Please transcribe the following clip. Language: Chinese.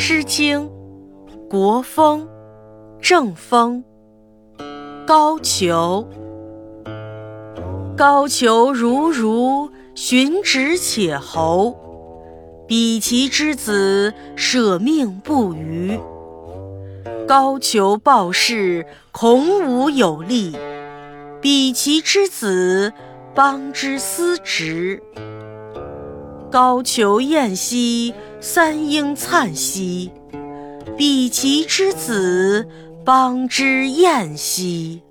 诗经·国风·正风。高俅，高俅如如，循直且侯。比其之子，舍命不渝。高俅报事，孔武有力；比其之子，邦之司直。高俅晏兮，三英灿兮；比其之子，邦之晏兮。